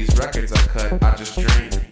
these records I cut, I just dream.